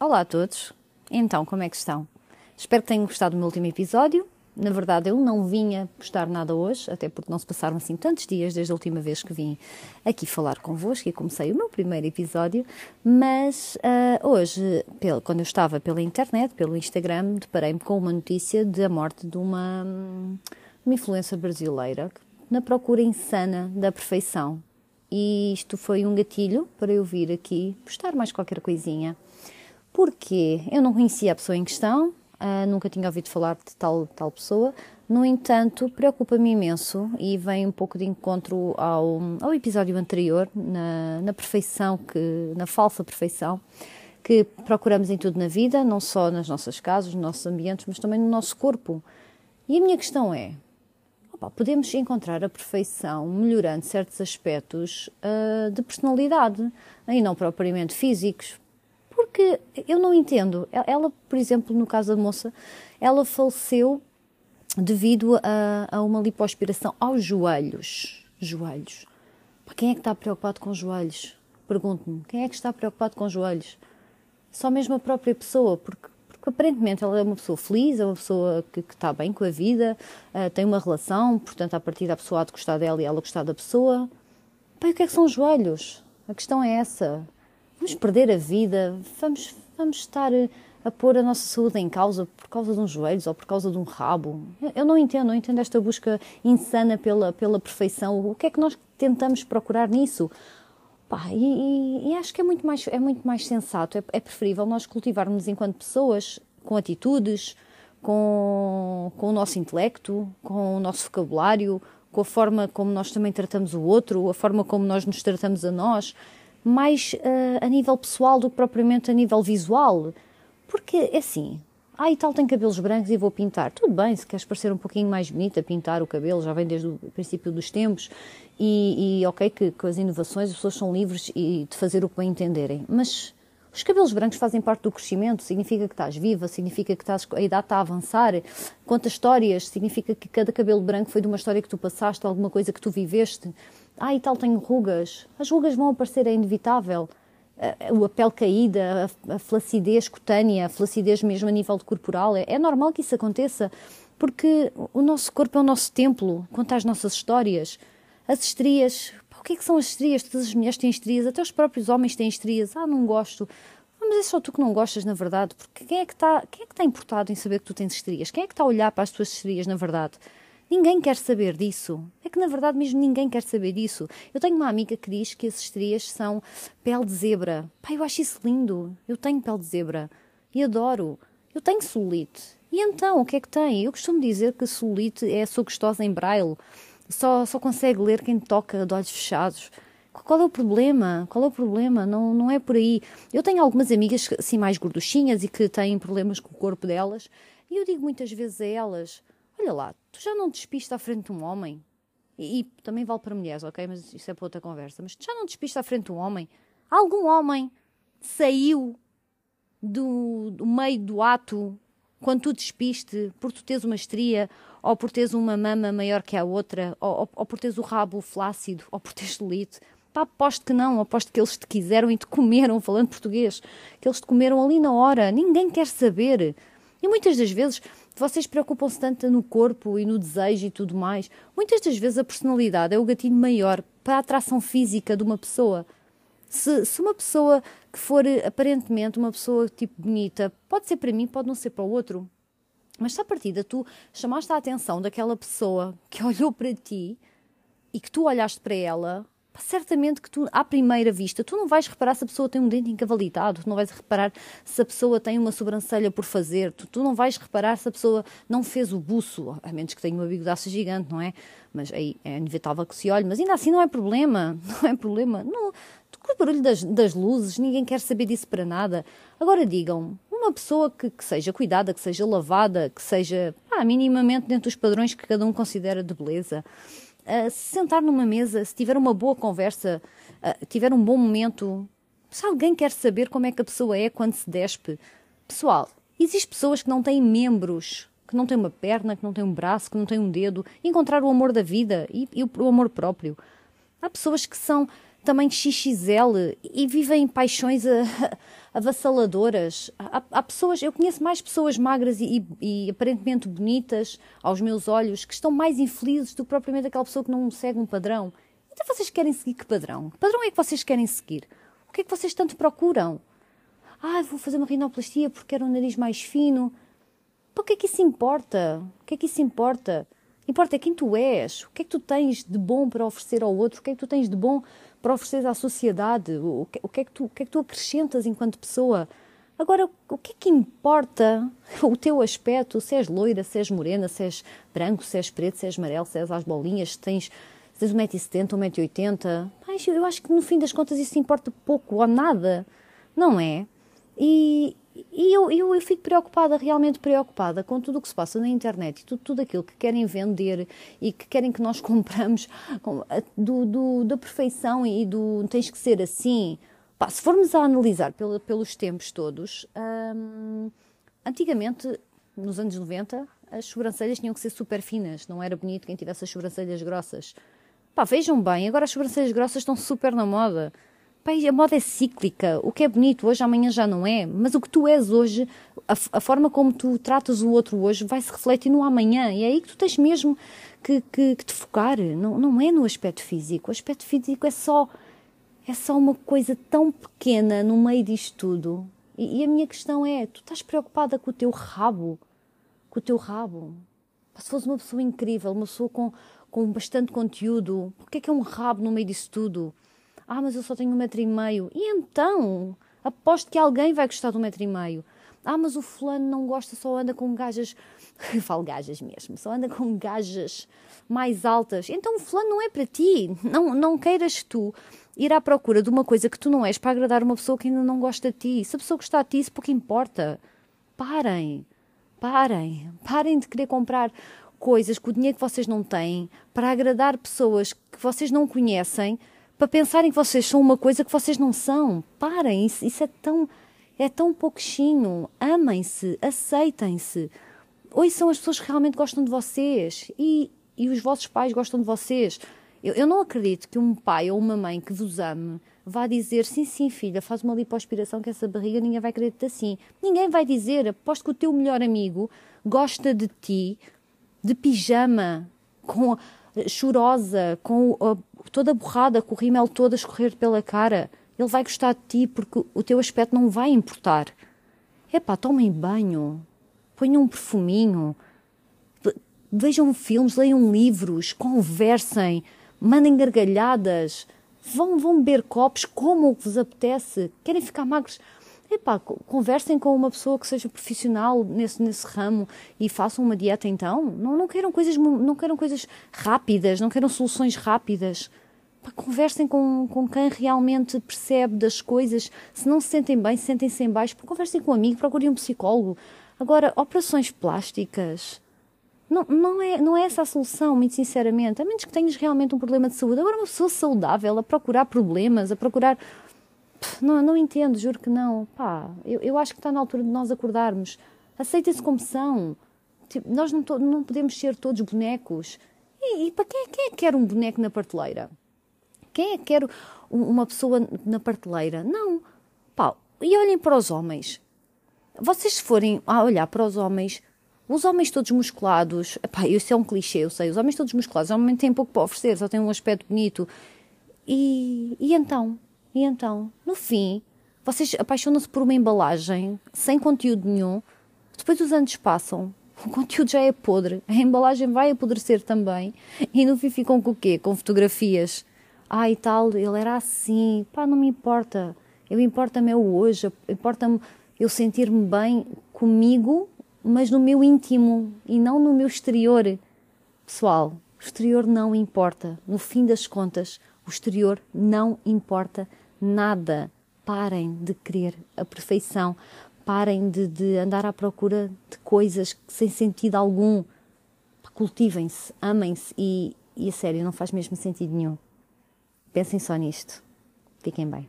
Olá a todos. Então, como é que estão? Espero que tenham gostado do meu último episódio. Na verdade, eu não vinha postar nada hoje, até porque não se passaram assim tantos dias desde a última vez que vim aqui falar convosco e comecei o meu primeiro episódio. Mas uh, hoje, pelo, quando eu estava pela internet, pelo Instagram, deparei-me com uma notícia da morte de uma, uma influência brasileira na procura insana da perfeição. E isto foi um gatilho para eu vir aqui postar mais qualquer coisinha. Porque eu não conhecia a pessoa em questão, uh, nunca tinha ouvido falar de tal, tal pessoa. No entanto, preocupa-me imenso e vem um pouco de encontro ao, ao episódio anterior, na, na perfeição, que, na falsa perfeição, que procuramos em tudo na vida, não só nas nossas casas, nos nossos ambientes, mas também no nosso corpo. E a minha questão é: opa, podemos encontrar a perfeição melhorando certos aspectos uh, de personalidade, e não propriamente físicos, porque eu não entendo. Ela, por exemplo, no caso da moça, ela faleceu devido a, a uma lipoaspiração aos joelhos. Joelhos. Para quem é que está preocupado com os joelhos? Pergunto-me, quem é que está preocupado com os joelhos? Só mesmo a própria pessoa, porque, porque aparentemente ela é uma pessoa feliz, é uma pessoa que, que está bem com a vida, uh, tem uma relação, portanto, a partir da pessoa há de gostar dela e ela gostar da pessoa. Pai, o que é que são os joelhos? A questão é essa vamos perder a vida, vamos, vamos estar a pôr a nossa saúde em causa por causa de uns joelhos ou por causa de um rabo. Eu não entendo, não entendo esta busca insana pela, pela perfeição. O que é que nós tentamos procurar nisso? Pá, e, e, acho que é muito mais, é muito mais sensato, é, é preferível nós cultivarmos enquanto pessoas, com atitudes, com, com o nosso intelecto, com o nosso vocabulário, com a forma como nós também tratamos o outro, a forma como nós nos tratamos a nós mais uh, a nível pessoal do que propriamente a nível visual. Porque, é assim, ah, e tal tem cabelos brancos e vou pintar. Tudo bem, se queres parecer um pouquinho mais bonita, pintar o cabelo, já vem desde o princípio dos tempos. E, e ok, que com as inovações as pessoas são livres e de fazer o que bem entenderem. Mas os cabelos brancos fazem parte do crescimento, significa que estás viva, significa que estás, a idade está a avançar. Conta histórias, significa que cada cabelo branco foi de uma história que tu passaste, alguma coisa que tu viveste. Ah, e tal, tenho rugas. As rugas vão aparecer, é inevitável. A, pele caída, a, a flacidez cutânea, a flacidez mesmo a nível corporal. É, é normal que isso aconteça, porque o nosso corpo é o nosso templo, conta as nossas histórias. As estrias, o que é que são as estrias? Todas as mulheres têm estrias, até os próprios homens têm estrias. Ah, não gosto. Ah, mas é só tu que não gostas, na verdade, porque quem é que está, quem é que está importado em saber que tu tens estrias? Quem é que está a olhar para as tuas estrias, na verdade? Ninguém quer saber disso. É que na verdade mesmo ninguém quer saber disso. Eu tenho uma amiga que diz que as estrias são pele de zebra. Pai, eu acho isso lindo. Eu tenho pele de zebra e adoro. Eu tenho celulite. E então, o que é que tem? Eu costumo dizer que celulite é sou gostosa em braille. Só, só consegue ler quem toca de olhos fechados. Qual é o problema? Qual é o problema? Não, não é por aí. Eu tenho algumas amigas assim mais gorduchinhas e que têm problemas com o corpo delas. E eu digo muitas vezes a elas: Olha lá, tu já não te despiste à frente de um homem? E, e, também vale para mulheres, ok? Mas isso é para outra conversa. Mas tu já não te despiste à frente de um homem? Algum homem saiu do, do meio do ato quando tu despiste por tu teres uma estria ou por teres uma mama maior que a outra ou, ou, ou por teres o rabo flácido ou por teres celulite? Pá, aposto que não, aposto que eles te quiseram e te comeram, falando português, que eles te comeram ali na hora. Ninguém quer saber. E muitas das vezes vocês preocupam-se tanto no corpo e no desejo e tudo mais. Muitas das vezes a personalidade é o gatilho maior para a atração física de uma pessoa. Se, se uma pessoa que for aparentemente uma pessoa tipo bonita, pode ser para mim, pode não ser para o outro. Mas se a partida tu chamaste a atenção daquela pessoa que olhou para ti e que tu olhaste para ela, certamente que tu, à primeira vista, tu não vais reparar se a pessoa tem um dente encavalitado, tu não vais reparar se a pessoa tem uma sobrancelha por fazer, tu, tu não vais reparar se a pessoa não fez o buço, a menos que tenha uma bigodaça gigante, não é? Mas aí é inevitável que se olhe, mas ainda assim não é problema, não é problema. Não, com o barulho das, das luzes, ninguém quer saber disso para nada. Agora digam, uma pessoa que, que, seja cuidada, que seja lavada, que seja ah, minimamente dentro dos padrões que cada um considera de beleza uh, se sentar numa mesa, se tiver uma boa conversa, uh, tiver um bom momento, se alguém quer saber como é que a pessoa é quando se despe. Pessoal, existem pessoas que não têm membros, que não têm uma perna, que não têm um braço, que não têm um dedo, encontrar o amor da vida e, e o, amor próprio. Há pessoas que são também XXL e vivem paixões a, avassaladoras. Há, há, pessoas, eu conheço mais pessoas magras e, e, e, aparentemente bonitas aos meus olhos que estão mais infelizes do que propriamente aquela pessoa que não segue um padrão. Então vocês querem seguir que padrão? Que padrão é que vocês querem seguir? O que é que vocês tanto procuram? Ah, vou fazer uma rinoplastia porque quero um nariz mais fino. Para que é que isso importa? O que é que isso importa? Importa é quem tu és, o que é que tu tens de bom para oferecer ao outro, o que é que tu tens de bom para oferecer à sociedade, o que, o que, é, que tu, o que é que tu acrescentas enquanto pessoa. Agora, o que é que importa o teu aspecto, se és loira, se és morena, se és branco, se és preto, se és amarelo, se és às bolinhas, se tens, se tens 1,70m, 1,80m? Eu acho que no fim das contas isso importa pouco ou nada, não é? E, e eu, eu, eu, fico preocupada, realmente preocupada com tudo o que se passa na internet e tudo, tudo aquilo que querem vender e que querem que nós compramos do, do, da perfeição e do tens que ser assim. Pá, se formos a analisar pelo, pelos tempos todos, hum, antigamente, nos anos 90, as sobrancelhas tinham que ser super finas, não era bonito quem tivesse as sobrancelhas grossas. Pá, vejam bem, agora as sobrancelhas grossas estão super na moda. A moda é cíclica. O que é bonito hoje, amanhã já não é. Mas o que tu és hoje, a, a forma como tu tratas o outro hoje, vai se refletir no amanhã. E é aí que tu tens mesmo que, que, que te focar. Não, não é no aspecto físico. O aspecto físico é só, é só uma coisa tão pequena no meio disto tudo. E, e a minha questão é: tu estás preocupada com o teu rabo? Com o teu rabo? Se fosse uma pessoa incrível, uma pessoa com, com bastante conteúdo, o que é que é um rabo no meio disso tudo? Ah, mas eu só tenho um metro e meio. E então? Aposto que alguém vai gostar de um metro e meio. Ah, mas o fulano não gosta, só anda com gajas. Falo gajas mesmo, só anda com gajas mais altas. Então o fulano não é para ti. Não, não queiras tu ir à procura de uma coisa que tu não és para agradar uma pessoa que ainda não gosta de ti. Se a pessoa gostar de ti, isso pouco importa. Parem, parem, parem de querer comprar coisas com o dinheiro que vocês não têm para agradar pessoas que vocês não conhecem para pensarem que vocês são uma coisa que vocês não são. Parem, isso, isso é tão é tão pouquinho. Amem-se, aceitem-se. Hoje são as pessoas que realmente gostam de vocês e, e os vossos pais gostam de vocês. Eu, eu não acredito que um pai ou uma mãe que vos ame vá dizer sim, sim, filha, faz uma lipoaspiração que essa barriga ninguém vai acreditar assim. Ninguém vai dizer, aposto que o teu melhor amigo gosta de ti de pijama, com chorosa, com toda borrada, com o rímel todo a escorrer pela cara. Ele vai gostar de ti porque o teu aspecto não vai importar. Epá, tomem banho, ponham um perfuminho, vejam filmes, leiam livros, conversem, mandem gargalhadas, vão, vão beber copos como vos apetece. Querem ficar magros? Epá, conversem com uma pessoa que seja profissional nesse, nesse ramo e façam uma dieta então. Não, não, queiram coisas, não queiram coisas rápidas, não queiram soluções rápidas. Epá, conversem com, com quem realmente percebe das coisas. Se não se sentem bem, sentem-se em baixo, conversem com um amigo, procurem um psicólogo. Agora, operações plásticas. Não, não, é, não é essa a solução, muito sinceramente. A menos que tenhas realmente um problema de saúde. Agora, uma pessoa saudável a procurar problemas, a procurar não, não entendo, juro que não. Pá, eu, eu acho que está na altura de nós acordarmos. Aceitem-se como são. Tipo, nós não, não podemos ser todos bonecos. E, e para quem, quem é que quer um boneco na prateleira? Quem é que quer uma pessoa na prateleira? Não. Pá, e olhem para os homens. Vocês se forem a olhar para os homens, os homens todos musculados, pá, isso é um clichê, eu sei, os homens todos musculados normalmente têm pouco para oferecer, só têm um aspecto bonito. E, e então? E então, no fim, vocês apaixonam-se por uma embalagem sem conteúdo nenhum, depois os anos passam, o conteúdo já é podre, a embalagem vai apodrecer também, e no fim ficam com o quê? Com fotografias. Ah, e tal, ele era assim, pá, não me importa. Eu importa-me é o hoje, importa-me eu sentir-me bem comigo, mas no meu íntimo e não no meu exterior. Pessoal, o exterior não importa. No fim das contas, o exterior não importa nada. Parem de querer a perfeição. Parem de, de andar à procura de coisas sem sentido algum. Cultivem-se, amem-se e, e a sério, não faz mesmo sentido nenhum. Pensem só nisto. Fiquem bem.